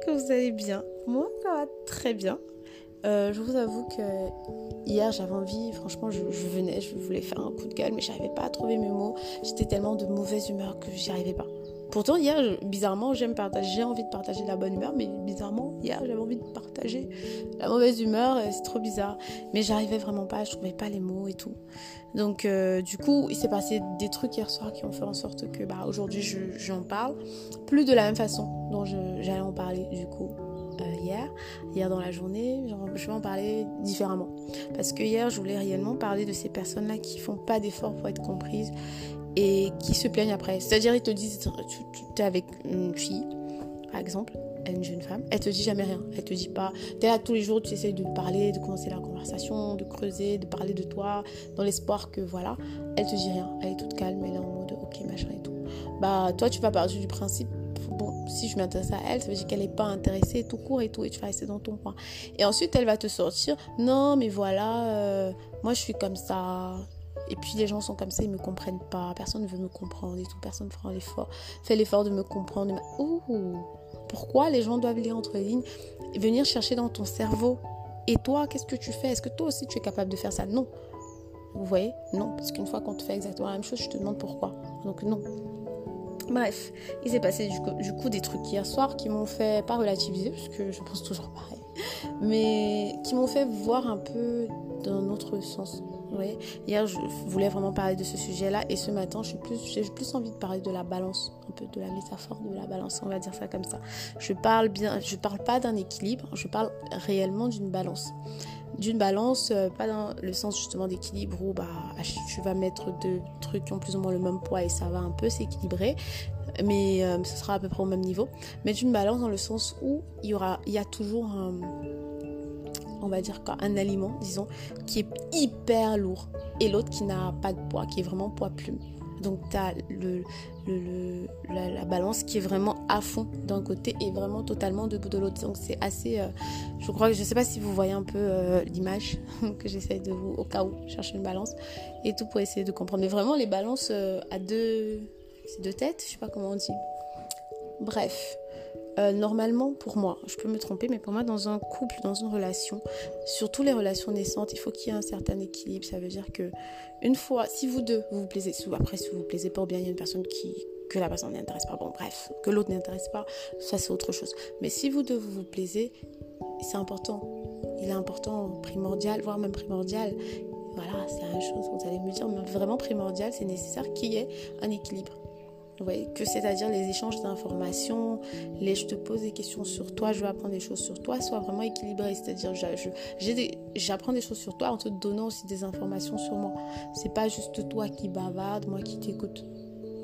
Que vous allez bien. Moi, ça va très bien. Euh, je vous avoue que hier j'avais envie, franchement, je, venais, je voulais faire un coup de gueule, mais j'arrivais pas à trouver mes mots. J'étais tellement de mauvaise humeur que j'y arrivais pas. Pourtant, hier, bizarrement, j'ai envie de partager la bonne humeur, mais bizarrement, hier, j'avais envie de partager la mauvaise humeur, c'est trop bizarre. Mais j'arrivais vraiment pas, je trouvais pas les mots et tout. Donc, euh, du coup, il s'est passé des trucs hier soir qui ont fait en sorte que, bah, aujourd'hui, j'en parle. Plus de la même façon dont j'allais en parler, du coup, euh, hier, hier dans la journée, je vais en parler différemment. Parce que hier, je voulais réellement parler de ces personnes-là qui font pas d'efforts pour être comprises et qui se plaignent après. C'est-à-dire, ils te disent, tu, es avec une fille, par exemple, une jeune femme, elle te dit jamais rien. Elle te dit pas, tu es là tous les jours, tu essaies de parler, de commencer la conversation, de creuser, de parler de toi, dans l'espoir que voilà, elle te dit rien. Elle est toute calme, elle est en mode ok, machin et tout. Bah, toi, tu vas partir du principe, bon, si je m'intéresse à elle, ça veut dire qu'elle n'est pas intéressée, tout court et tout, et tu vas rester dans ton coin. Et ensuite, elle va te sortir, non, mais voilà, euh, moi je suis comme ça, et puis les gens sont comme ça, ils me comprennent pas, personne ne veut me comprendre et tout, personne ne fera l'effort, fait l'effort de me comprendre. Ouh, pourquoi les gens doivent lire entre les lignes, venir chercher dans ton cerveau Et toi, qu'est-ce que tu fais? Est-ce que toi aussi tu es capable de faire ça? Non. Vous voyez? Non, parce qu'une fois qu'on te fait exactement la même chose, je te demande pourquoi. Donc non. Bref, il s'est passé du coup, des trucs hier soir qui m'ont fait pas relativiser, parce que je pense toujours pareil, mais qui m'ont fait voir un peu d'un autre sens Hier, je voulais vraiment parler de ce sujet-là et ce matin, j'ai plus, envie de parler de la balance, un peu de la métaphore de la balance, on va dire ça comme ça. Je parle bien, je parle pas d'un équilibre, je parle réellement d'une balance. D'une balance, euh, pas dans le sens justement d'équilibre où bah, tu vas mettre deux trucs qui ont plus ou moins le même poids et ça va un peu s'équilibrer, mais euh, ce sera à peu près au même niveau. Mais d'une balance dans le sens où il y, aura, il y a toujours un on va dire un aliment, disons, qui est hyper lourd et l'autre qui n'a pas de poids, qui est vraiment poids plume. Donc tu as le, la, balance qui est vraiment à fond d'un côté et vraiment totalement debout de l'autre. Donc c'est assez... Euh, je crois que je ne sais pas si vous voyez un peu euh, l'image que j'essaie de vous, au cas où, chercher une balance et tout pour essayer de comprendre. Mais vraiment les balances euh, à deux... Deux têtes, je sais pas comment on dit. Bref, euh, normalement, pour moi, je peux me tromper, mais pour moi, dans un couple, dans une relation, surtout les relations naissantes, il faut qu'il y ait un certain équilibre. Ça veut dire que une fois, si vous deux, vous vous plaisez, après, si vous vous plaisez pas, bien, il y a une personne qui que la personne n'intéresse pas. Bon, bref, que l'autre n'intéresse pas, ça c'est autre chose. Mais si vous deux, vous vous plaisez, c'est important. Il est important, primordial, voire même primordial. Voilà, c'est même chose. Vous allez me dire, mais vraiment primordial, c'est nécessaire qu'il y ait un équilibre que c'est-à-dire les échanges d'informations, les je te pose des questions sur toi, je veux apprendre des choses sur toi, soit vraiment équilibré. C'est-à-dire j'apprends des, choses sur toi en te donnant aussi des informations sur moi. C'est pas juste toi qui bavarde, moi qui t'écoute.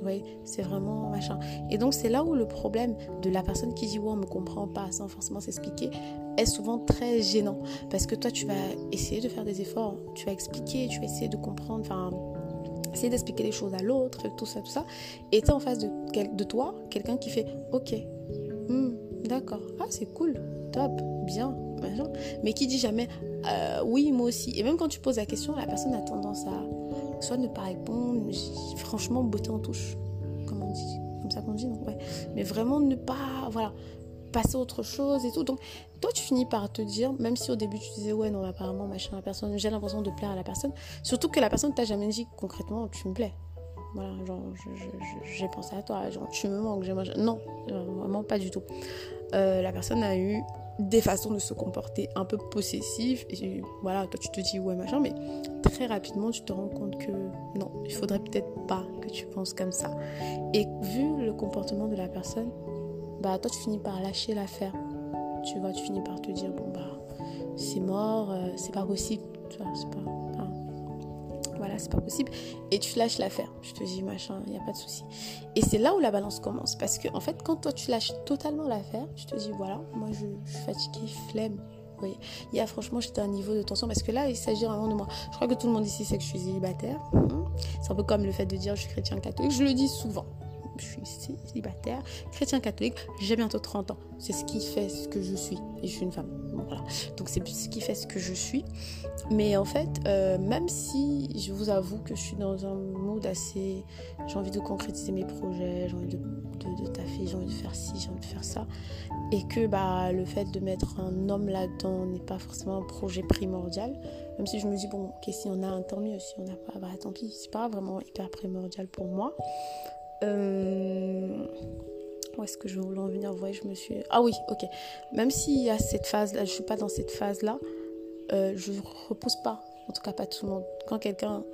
Oui, c'est vraiment machin. Et donc c'est là où le problème de la personne qui dit ouais on me comprend pas sans forcément s'expliquer est souvent très gênant parce que toi tu vas essayer de faire des efforts, tu vas expliquer, tu vas essayer de comprendre, essayer d'expliquer les choses à l'autre, tout ça, tout ça. Et tu en face de, de toi quelqu'un qui fait Ok, hmm, d'accord, ah c'est cool, top, bien, mais qui dit jamais euh, Oui, moi aussi. Et même quand tu poses la question, la personne a tendance à soit ne pas répondre, franchement, beauté en touche, comme on dit, comme ça qu'on dit, donc ouais. Mais vraiment ne pas, voilà passer autre chose et tout. Donc, toi, tu finis par te dire, même si au début tu disais, ouais, non, apparemment, machin, la personne, j'ai l'impression de plaire à la personne, surtout que la personne t'a jamais dit concrètement, tu me plais. Voilà, genre, j'ai pensé à toi, genre, tu me manques, j'aimerais. Non, vraiment pas du tout. Euh, la personne a eu des façons de se comporter un peu possessives, et voilà, toi tu te dis, ouais, machin, mais très rapidement tu te rends compte que non, il faudrait peut-être pas que tu penses comme ça. Et vu le comportement de la personne, bah toi tu finis par lâcher l'affaire. Tu vois, tu finis par te dire bon bah c'est mort, euh, c'est pas possible, tu vois, c'est pas voilà, c'est pas possible et tu lâches l'affaire. Je te dis machin, il y a pas de souci. Et c'est là où la balance commence parce que en fait quand toi tu lâches totalement l'affaire, tu te dis voilà, moi je, suis fatiguée, flemme. Oui. Il y a franchement, j'étais à un niveau de tension parce que là, il s'agit vraiment de moi. Je crois que tout le monde ici sait que je suis célibataire. C'est un peu comme le fait de dire je suis chrétien catholique. Je le dis souvent je suis célibataire, chrétien catholique, j'ai bientôt 30 ans. C'est ce qui fait ce que je suis. Et je suis une femme. Donc c'est ce qui fait ce que je suis. Mais en fait, euh, même si je vous avoue que je suis dans un mood assez... J'ai envie de concrétiser mes projets, j'ai envie de, fait, j'ai envie de faire ci, j'ai envie de faire ça. Et que bah, le fait de mettre un homme là-dedans n'est pas forcément un projet primordial. Même si je me dis, bon, ok, si on a un, tant mieux. Si on n'a pas, bah tant pis. C'est pas vraiment hyper primordial pour moi. Euh... Où est-ce que je voulais en venir? Vous je me suis. Ah oui, ok. Même s'il y a cette phase-là, je suis pas dans cette phase-là, euh, je repousse pas. En tout cas, pas tout le monde. Quand quelqu'un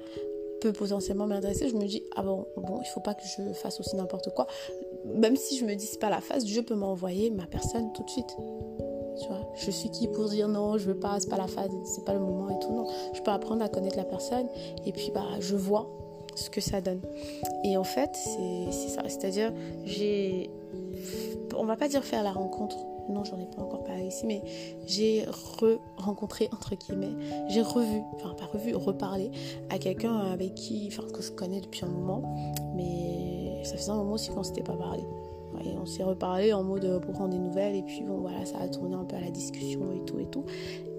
peut potentiellement m'intéresser, je me dis ah bon, bon, il faut pas que je fasse aussi n'importe quoi. Même si je me dis c'est pas la phase, Dieu peut m'envoyer ma personne tout de suite. Tu vois, je suis qui pour dire non, je veux pas, c'est pas la phase, c'est pas le moment et tout. Non, je peux apprendre à connaître la personne et puis bah je vois ce que ça donne. Et en fait, c'est ça. C'est-à-dire, j'ai. On va pas dire faire la rencontre. Non, j'en ai pas encore parlé ici, mais j'ai re-rencontré, entre guillemets, j'ai revu, enfin pas revu, reparlé à quelqu'un avec qui, enfin que je connais depuis un moment, mais ça faisait un moment aussi qu'on s'était pas parlé. Et on s'est reparlé en mode euh, pour prendre des nouvelles. Et puis bon, voilà, ça a tourné un peu à la discussion et tout et tout.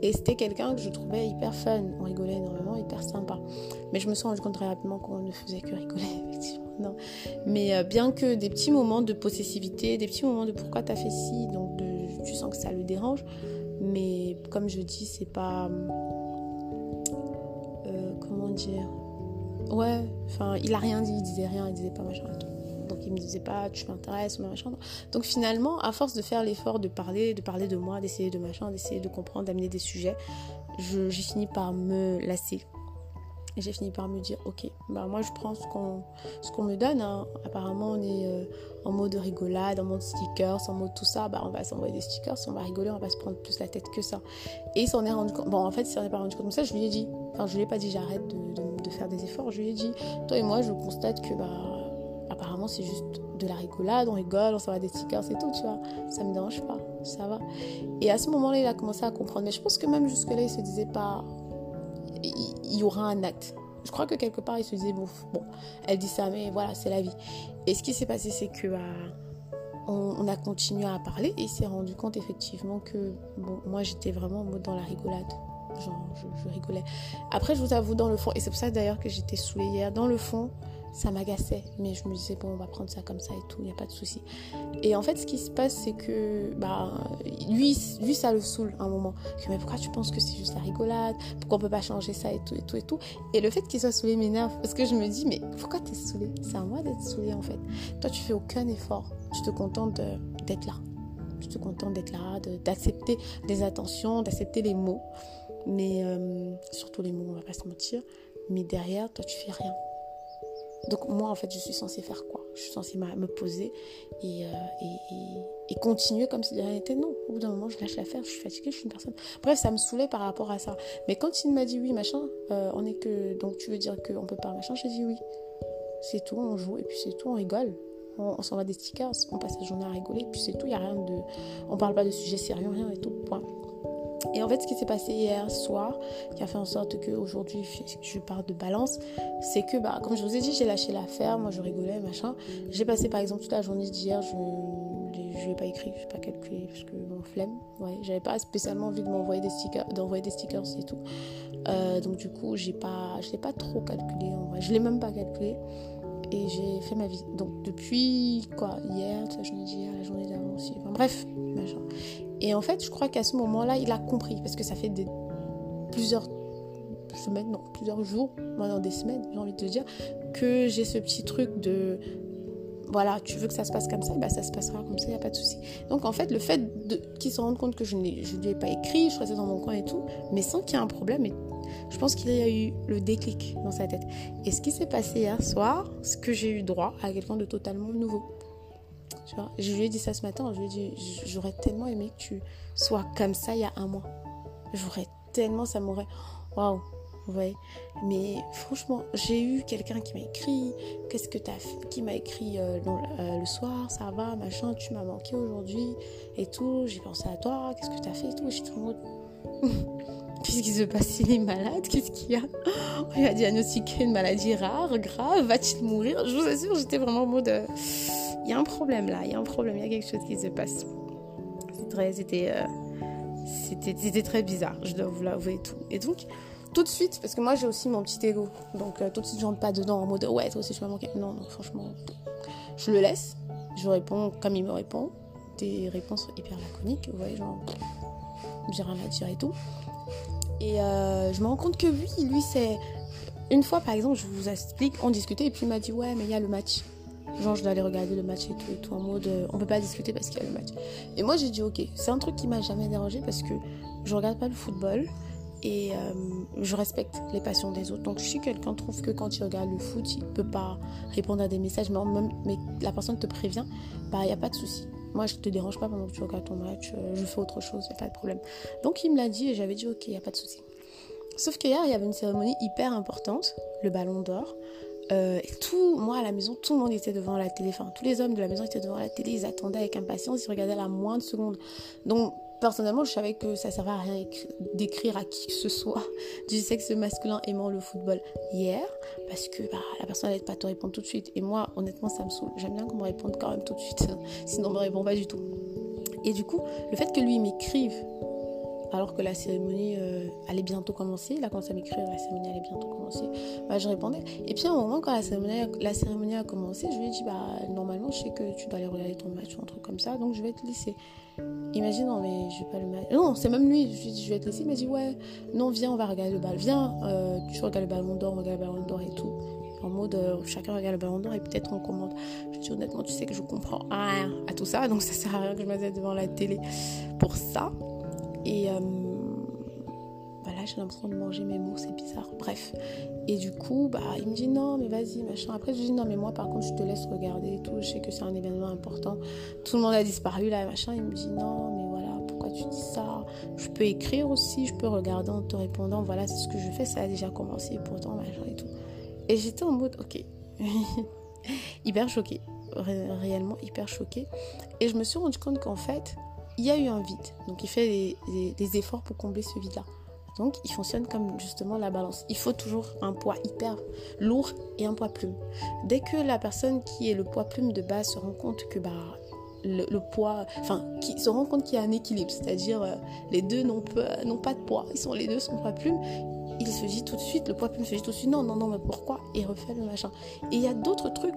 Et c'était quelqu'un que je trouvais hyper fun. On rigolait énormément, hyper sympa. Mais je me suis rendu compte très rapidement qu'on ne faisait que rigoler, effectivement. Non. Mais euh, bien que des petits moments de possessivité, des petits moments de pourquoi t'as fait ci, donc tu sens que ça le dérange. Mais comme je dis, c'est pas. Euh, comment dire? Ouais, enfin, il a rien dit, il disait rien, il disait pas machin et tout. Donc il me disait pas tu m'intéresses ou machin. Donc finalement, à force de faire l'effort de parler, de parler de moi, d'essayer de machin, d'essayer de comprendre, d'amener des sujets, j'ai fini par me lasser. J'ai fini par me dire, ok, bah moi je prends ce qu'on qu'on me donne. Hein. Apparemment, on est euh, en mode rigolade, en mode stickers, en mode tout ça. Bah on va s'envoyer des stickers, on va rigoler, on va se prendre plus la tête que ça. Et il s'en est rendu compte. Bon, en fait, il s'en est pas rendu compte. comme ça, je lui ai dit. Enfin, je lui ai pas dit j'arrête de, de, faire des efforts. Je lui ai dit, toi et moi, je constate que bah apparemment c'est juste de la rigolade, on rigole, on s'envoie des stickers et tout, tu vois. Ça me dérange pas, ça va. Et à ce moment-là, il a commencé à comprendre. Mais je pense que même jusque-là, il se disait pas, il y aura un acte. Je crois que quelque part, il se disait, bon, bon elle dit ça, mais voilà, c'est la vie. Et ce qui s'est passé, c'est que bah, a continué à parler et il s'est rendu compte effectivement que, moi, j'étais vraiment dans la rigolade. Genre, je, je rigolais. Après, je vous avoue, dans le fond, et c'est pour ça d'ailleurs que j'étais saoulée hier, dans le fond, ça m'agaçait. Mais je me disais, bon, on va prendre ça comme ça et tout, il n'y a pas de souci. Et en fait, ce qui se passe, c'est que bah, lui, lui, ça le saoule un moment. mais pourquoi tu penses que c'est juste la rigolade? Pourquoi on peut pas changer ça et tout et tout et tout? Et le fait qu'il soit saoulé m'énerve parce que je me dis, mais pourquoi tu es saoulé? C'est à moi d'être saoulé en fait. Toi, tu fais aucun effort. Tu te contentes d'être là. Tu te contentes d'être là, d'accepter des attentions, d'accepter les mots. Mais euh, surtout les mots, on va pas se mentir. Mais derrière, toi, tu fais rien. Donc moi, en fait, je suis censée faire quoi? Je suis censée me poser euh, et, et, continuer comme si de rien n'était. Non, au bout d'un moment, je lâche l'affaire, je suis fatiguée, je suis une personne. Bref, ça me saoulait par rapport à ça. Mais quand il m'a dit oui, machin, euh, on est que... Donc tu veux dire qu'on peut pas, machin J'ai dit oui. C'est tout, on joue et puis c'est tout, on rigole. On, s'en va des stickers, on passe la journée à rigoler, et puis c'est tout, il n'y a rien de... On parle pas de sujets sérieux, rien et tout, point. Et en fait, ce qui s'est passé hier soir, qui a fait en sorte qu'aujourd'hui, je parle de balance, c'est que, bah, comme je vous ai dit, j'ai lâché l'affaire, moi je rigolais, machin. J'ai passé par exemple toute la journée d'hier, je je n'ai pas écrit, je n'ai pas calculé, parce que bon, flemme. Ouais, j'avais pas spécialement envie de m'envoyer des stickers, d'envoyer des stickers et tout. Euh, donc du coup, j'ai pas, je l'ai pas trop calculé en vrai. Je l'ai même pas calculé et j'ai fait ma vie. Donc depuis quoi, hier, toute la journée d'hier, la journée d'avant aussi. Bref, machin. Et en fait, je crois qu'à ce moment-là, il a compris, parce que ça fait plusieurs semaines, non, plusieurs jours, maintenant des semaines, j'ai envie de te dire, que j'ai ce petit truc de voilà, tu veux que ça se passe comme ça, bah ça se passera comme ça, il n'y a pas de souci. Donc en fait, le fait qu'il se rende compte que je ne lui ai pas écrit, je restais dans mon coin et tout, mais sans qu'il y ait un problème, et je pense qu'il y a eu le déclic dans sa tête. Et ce qui s'est passé hier soir, c'est que j'ai eu droit à quelqu'un de totalement nouveau. Je lui ai dit ça ce matin, je lui ai dit, j'aurais tellement aimé que tu sois comme ça il y a un mois. J'aurais tellement, ça m'aurait... Waouh Ouais. Mais franchement, j'ai eu quelqu'un qui m'a écrit, qu'est-ce que t'as fait Qui m'a écrit euh, euh, le soir, ça va, machin, tu m'as manqué aujourd'hui et tout. J'ai pensé à toi, qu'est-ce que t'as fait et tout. J'étais en mode... Qu'est-ce qui se passe Il est malade Qu'est-ce qu'il y a? On lui a diagnostiqué une maladie rare, grave, va-t-il mourir? Je vous assure, j'étais vraiment en mode... Euh, il y a un problème là, il y a un problème, il y a quelque chose qui se passe. C'était euh, très bizarre, je dois vous l'avouer et tout. Et donc, tout de suite, parce que moi j'ai aussi mon petit ego, donc euh, tout de suite je rentre pas dedans en mode ouais, toi aussi je m'as manqué. Non, non, franchement, je le laisse. Je réponds comme il me répond. Des réponses hyper laconiques, vous voyez, genre, j'ai rien à dire et tout. Et euh, je me rends compte que lui, lui, c'est. Une fois, par exemple, je vous explique, on discutait et puis il m'a dit Ouais, mais il y a le match. Genre, je dois aller regarder le match et tout, en mode euh, on peut pas discuter parce qu'il y a le match. Et moi, j'ai dit Ok, c'est un truc qui m'a jamais dérangé parce que je regarde pas le football et euh, je respecte les passions des autres. Donc, si quelqu'un trouve que quand il regarde le foot, il peut pas répondre à des messages, mais, même, mais la personne te prévient, bah, il n'y a pas de souci. Moi, je te dérange pas pendant que tu regardes ton match, euh, je fais autre chose, il a pas de problème. Donc, il me l'a dit et j'avais dit, ok, il n'y a pas de souci. Sauf qu'hier, il y avait une cérémonie hyper importante, le ballon d'or. Euh, et tout, moi à la maison, tout le monde était devant la télé. Enfin, tous les hommes de la maison étaient devant la télé. Ils attendaient avec impatience. Ils regardaient la moindre seconde. Donc, personnellement, je savais que ça servait à rien d'écrire à qui que ce soit du sexe masculin aimant le football hier, parce que bah, la personne n'allait pas te répondre tout de suite. Et moi, honnêtement, ça me saoule. J'aime bien qu'on me réponde quand même tout de suite, sinon on me répond pas du tout. Et du coup, le fait que lui m'écrive alors que la cérémonie euh, allait bientôt commencer. Il a commencé à m'écrire, la cérémonie allait bientôt commencer. Bah, je répondais. Et puis à un moment, quand la cérémonie, la cérémonie a commencé, je lui ai dit, bah, normalement, je sais que tu dois aller regarder ton match ou un truc comme ça, donc je vais te laisser. Imagine, non, mais je vais pas le match. Non, c'est même lui, je lui ai dit, je vais te laisser. Il m'a dit, ouais, non, viens, on va regarder le bal. Viens, euh, tu regardes le ballon d'or, on regarde le ballon d'or et tout en mode euh, chacun regarde le ballon d'or et peut-être on commande. Je dis honnêtement, tu sais que je comprends rien à tout ça, donc ça sert à rien que je m'assieds devant la télé pour ça. Et euh, voilà, j'ai l'impression de manger mes mots, c'est bizarre. Bref. Et du coup, bah, il me dit non, mais vas-y, machin. Après, je lui dis non, mais moi, par contre, je te laisse regarder et tout. Je sais que c'est un événement important. Tout le monde a disparu là, machin. Il me dit non, mais voilà, pourquoi tu dis ça? Je peux écrire aussi, je peux regarder en te répondant. Voilà, c'est ce que je fais, ça a déjà commencé pourtant, machin et tout. Et j'étais en mode, ok. hyper choquée. réellement hyper choquée. Et je me suis rendu compte qu'en fait, il y a eu un vide. Donc il fait des, efforts pour combler ce vide-là. Donc il fonctionne comme justement la balance. Il faut toujours un poids hyper lourd et un poids plume. Dès que la personne qui est le poids plume de base se rend compte que bah, le, poids, enfin, qui se rend compte qu'il y a un équilibre, c'est-à-dire euh, les deux n'ont pas, de poids, ils sont les deux sont poids plume, il se dit tout de suite, le poids plume se dit tout de suite non, non, non, mais pourquoi? Et refait le machin. Et il y a d'autres trucs,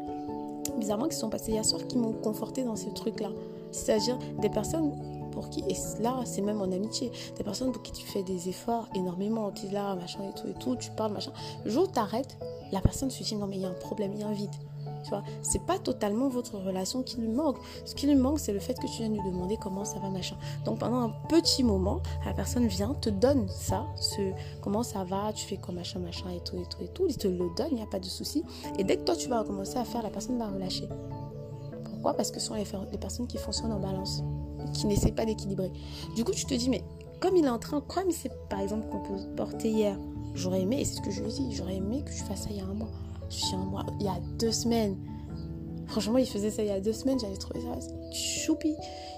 bizarrement, qui sont passés hier soir qui m'ont conforté dans ces trucs-là. C'est-à-dire des personnes pour qui, et là c'est même en amitié, des personnes pour qui tu fais des efforts énormément, tu es là, machin et tout et tout, tu parles, machin. Le jour où tu arrêtes, la personne se dit non mais il y a un problème, il y a un vide. Tu vois, c'est pas totalement votre relation qui lui manque. Ce qui lui manque, c'est le fait que tu viens lui demander comment ça va, machin. Donc pendant un petit moment, la personne vient, te donne ça, ce comment ça va, tu fais comme machin, machin et tout et tout et tout. Il te le donne, il n'y a pas de souci. Et dès que toi tu vas recommencer à faire, la personne va relâcher. Pourquoi Parce que ce sont les, personnes qui fonctionnent en balance, qui n'essaient pas d'équilibrer. Du coup, tu te dis, mais comme il est en train, comme il s'est par exemple comporté hier, j'aurais aimé, et c'est ce que je lui ai dit, j'aurais aimé que tu fasses ça il y a un mois. Je suis un mois, il y a deux semaines. Franchement, il faisait ça il y a deux semaines, j'avais trouvé ça choupi,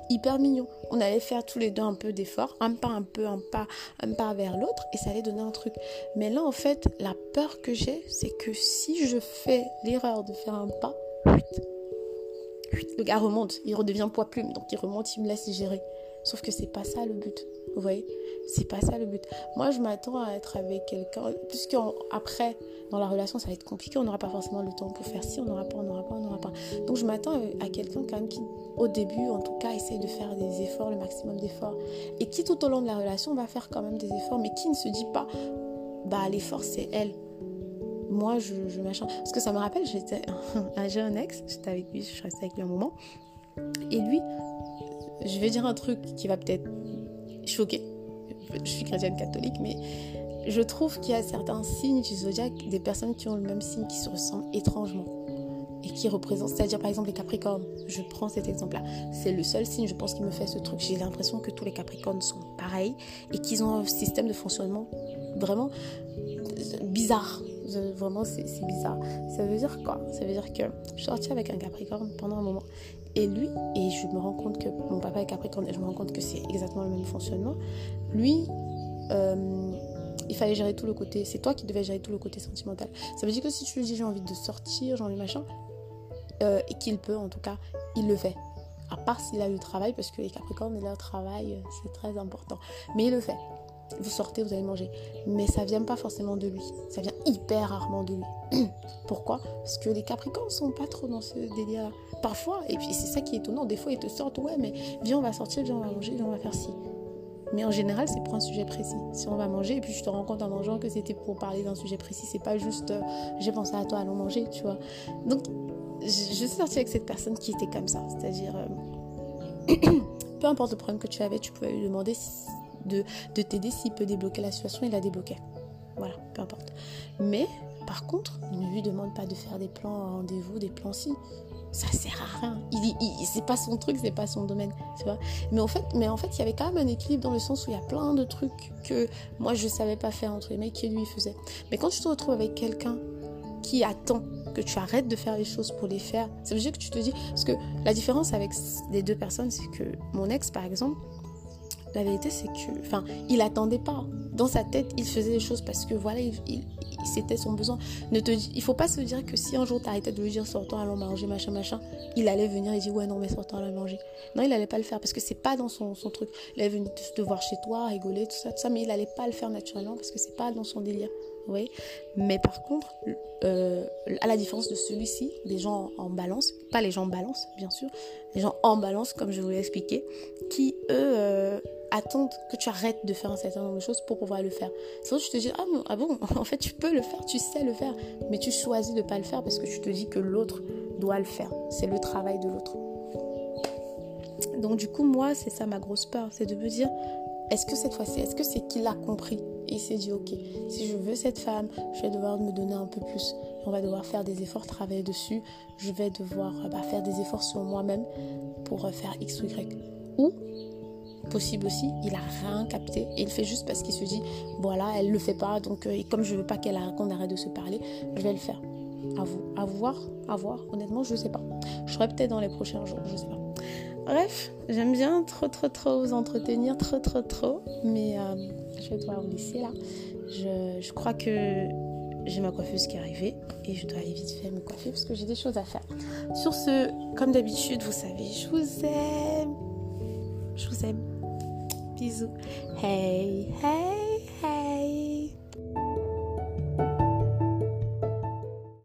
hyper mignon. On allait faire tous les deux un peu d'efforts, un pas, un peu, un pas, un pas vers l'autre, et ça allait donner un truc. Mais là, en fait, la peur que j'ai, c'est que si je fais l'erreur de faire un pas, le gars remonte, il redevient poids plume, donc il remonte, il me laisse gérer. Sauf que c'est pas ça le but. Vous voyez? C'est pas ça le but. Moi, je m'attends à être avec quelqu'un, puisque après, dans la relation, ça va être compliqué, on n'aura pas forcément le temps pour faire ci, on n'aura pas, on n'aura pas, on n'aura pas. Donc, je m'attends à quelqu'un quand même qui, au début, en tout cas, essaie de faire des efforts, le maximum d'efforts, et qui tout au long de la relation va faire quand même des efforts, mais qui ne se dit pas, bah, l'effort, c'est elle moi, je, je. Parce que ça me rappelle, j'ai un ex, j'étais avec lui, je restais avec lui un moment. Et lui, je vais dire un truc qui va peut-être choquer. Je suis chrétienne catholique, mais je trouve qu'il y a certains signes du zodiaque, des personnes qui ont le même signe, qui se ressemblent étrangement et qui représentent, c'est-à-dire par exemple les Capricornes. Je prends cet exemple-là. C'est le seul signe, je pense, qui me fait ce truc. J'ai l'impression que tous les Capricornes sont pareils et qu'ils ont un système de fonctionnement vraiment bizarre. Vraiment, c'est bizarre. Ça veut dire quoi? Ça veut dire que je suis sortie avec un Capricorne pendant un moment. Et lui, et je me rends compte que mon papa est Capricorne, et je me rends compte que c'est exactement le même fonctionnement. Lui, euh, il fallait gérer tout le côté. C'est toi qui devais gérer tout le côté sentimental. Ça veut dire que si tu lui dis j'ai envie de sortir, j'ai envie machin, euh, et qu'il peut en tout cas, il le fait. À part s'il a le travail, parce que les Capricornes, leur travail, c'est très important. Mais il le fait. Vous sortez, vous allez manger. Mais ça vient pas forcément de lui. Ça vient hyper rarement de lui. Pourquoi? Parce que les Capricornes sont pas trop dans ce délire. Parfois, et puis c'est ça qui est étonnant, des fois ils te sortent, ouais, mais viens, on va sortir, viens, on va manger, viens, on va faire ci. Mais en général, c'est pour un sujet précis. Si on va manger, et puis je te rends compte en mangeant que c'était pour parler d'un sujet précis, c'est pas juste euh, j'ai pensé à toi, allons manger, tu vois. Donc, je, suis sortie avec cette personne qui était comme ça. C'est-à-dire, euh, peu importe le problème que tu avais, tu pouvais lui demander de, de t'aider s'il peut débloquer la situation, il la débloquait. Voilà, peu importe. Mais, par contre, ne lui demande pas de faire des plans en rendez-vous, des plans si ça sert à rien. Il, il, c'est pas son truc, c'est pas son domaine, tu vois. Mais en fait, mais en fait, il y avait quand même un équilibre dans le sens où il y a plein de trucs que moi je savais pas faire entre les mecs qui lui faisaient. Mais quand tu te retrouves avec quelqu'un qui attend que tu arrêtes de faire les choses pour les faire, ça veut que tu te dis parce que la différence avec les deux personnes, c'est que mon ex par exemple, la vérité c'est que, enfin, il attendait pas. Dans sa tête, il faisait les choses parce que voilà, il c'était son besoin. Ne te, il faut pas se dire que si un jour tu arrêtais de lui dire sortons, allons manger, machin, machin, il allait venir et dire ouais, non, mais sortons, allons manger. Non, il allait pas le faire parce que c'est pas dans son, truc. Il allait venir te voir chez toi, rigoler, tout ça, tout ça, mais il allait pas le faire naturellement parce que c'est pas dans son délire. Mais par contre, euh, à la différence de celui-ci, des gens en balance, pas les gens en balance, bien sûr, les gens en balance, comme je vous l'ai expliqué, qui eux. Euh, attendre que tu arrêtes de faire un certain nombre de choses pour pouvoir le faire. Sinon, tu te dis, ah, ah bon, en fait, tu peux le faire, tu sais le faire, mais tu choisis de ne pas le faire parce que tu te dis que l'autre doit le faire. C'est le travail de l'autre. Donc, du coup, moi, c'est ça ma grosse peur, c'est de me dire, est-ce que cette fois-ci, est-ce que c'est qu'il a compris il s'est dit, ok, si je veux cette femme, je vais devoir me donner un peu plus. On va devoir faire des efforts, travailler dessus. Je vais devoir bah, faire des efforts sur moi-même pour faire X ou Y. Ou possible aussi, il a rien capté et il fait juste parce qu'il se dit voilà, elle le fait pas donc euh, comme je veux pas qu'elle arrête de se parler, je vais le faire. À vous, à voir, à voir. Honnêtement, je sais pas. Je ferai peut-être dans les prochains jours, je sais pas. Bref, j'aime bien trop trop trop vous entretenir, trop trop trop, mais euh, je vais devoir vous laisser là. Je, je crois que j'ai ma coiffeuse qui est arrivée et je dois aller vite faire me coiffer parce que j'ai des choses à faire. Sur ce, comme d'habitude, vous savez, je vous aime. Je vous aime. Bisous. Hey, hey, hey.